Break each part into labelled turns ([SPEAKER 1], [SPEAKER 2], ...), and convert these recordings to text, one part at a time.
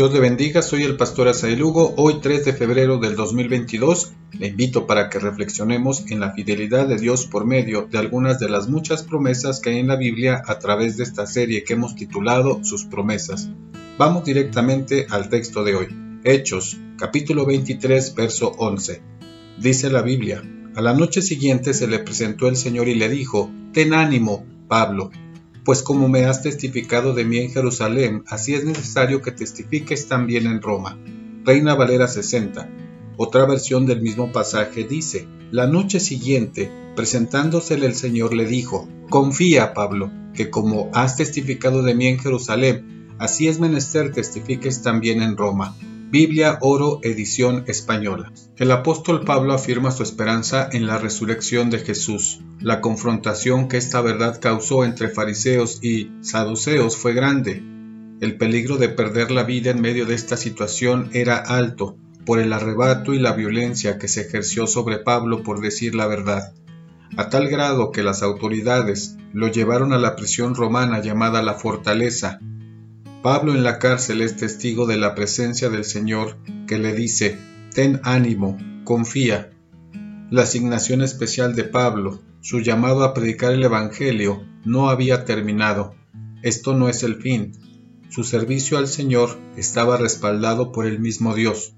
[SPEAKER 1] Dios le bendiga, soy el pastor Asael Lugo. Hoy 3 de febrero del 2022 le invito para que reflexionemos en la fidelidad de Dios por medio de algunas de las muchas promesas que hay en la Biblia a través de esta serie que hemos titulado Sus promesas. Vamos directamente al texto de hoy. Hechos, capítulo 23, verso 11. Dice la Biblia, a la noche siguiente se le presentó el Señor y le dijo, Ten ánimo, Pablo pues como me has testificado de mí en Jerusalén, así es necesario que testifiques también en Roma. Reina Valera 60. Otra versión del mismo pasaje dice, la noche siguiente, presentándosele el Señor, le dijo, confía, Pablo, que como has testificado de mí en Jerusalén, así es menester testifiques también en Roma. Biblia Oro Edición Española. El apóstol Pablo afirma su esperanza en la resurrección de Jesús. La confrontación que esta verdad causó entre fariseos y saduceos fue grande. El peligro de perder la vida en medio de esta situación era alto por el arrebato y la violencia que se ejerció sobre Pablo por decir la verdad, a tal grado que las autoridades lo llevaron a la prisión romana llamada la Fortaleza, Pablo en la cárcel es testigo de la presencia del Señor que le dice, ten ánimo, confía. La asignación especial de Pablo, su llamado a predicar el Evangelio, no había terminado. Esto no es el fin. Su servicio al Señor estaba respaldado por el mismo Dios.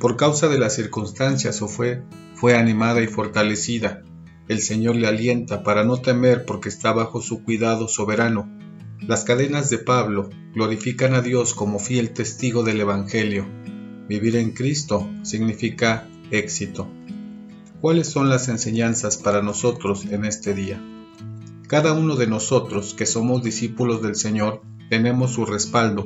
[SPEAKER 1] Por causa de las circunstancias o fue, fue animada y fortalecida. El Señor le alienta para no temer porque está bajo su cuidado soberano las cadenas de Pablo glorifican a Dios como fiel testigo del Evangelio. Vivir en Cristo significa éxito. ¿Cuáles son las enseñanzas para nosotros en este día? Cada uno de nosotros que somos discípulos del Señor tenemos su respaldo.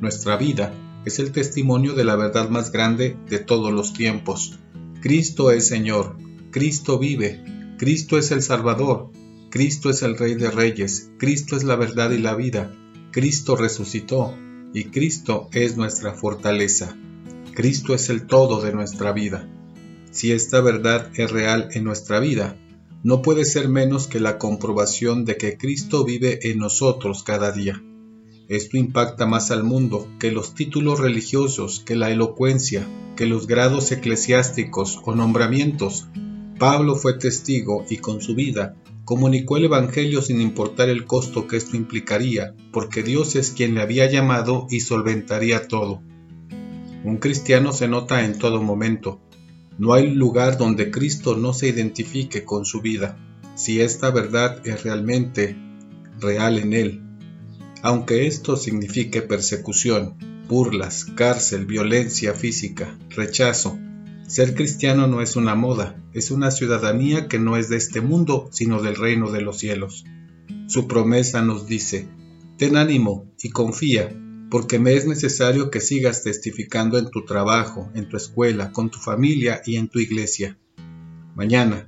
[SPEAKER 1] Nuestra vida es el testimonio de la verdad más grande de todos los tiempos. Cristo es Señor, Cristo vive, Cristo es el Salvador, Cristo es el Rey de Reyes, Cristo es la verdad y la vida, Cristo resucitó y Cristo es nuestra fortaleza. Cristo es el todo de nuestra vida. Si esta verdad es real en nuestra vida, no puede ser menos que la comprobación de que Cristo vive en nosotros cada día. Esto impacta más al mundo que los títulos religiosos, que la elocuencia, que los grados eclesiásticos o nombramientos. Pablo fue testigo y con su vida comunicó el Evangelio sin importar el costo que esto implicaría, porque Dios es quien le había llamado y solventaría todo. Un cristiano se nota en todo momento. No hay lugar donde Cristo no se identifique con su vida, si esta verdad es realmente real en él. Aunque esto signifique persecución, burlas, cárcel, violencia física, rechazo, ser cristiano no es una moda, es una ciudadanía que no es de este mundo, sino del reino de los cielos. Su promesa nos dice, ten ánimo y confía, porque me es necesario que sigas testificando en tu trabajo, en tu escuela, con tu familia y en tu iglesia. Mañana,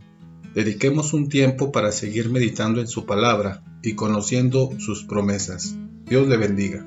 [SPEAKER 1] dediquemos un tiempo para seguir meditando en su palabra y conociendo sus promesas. Dios le bendiga.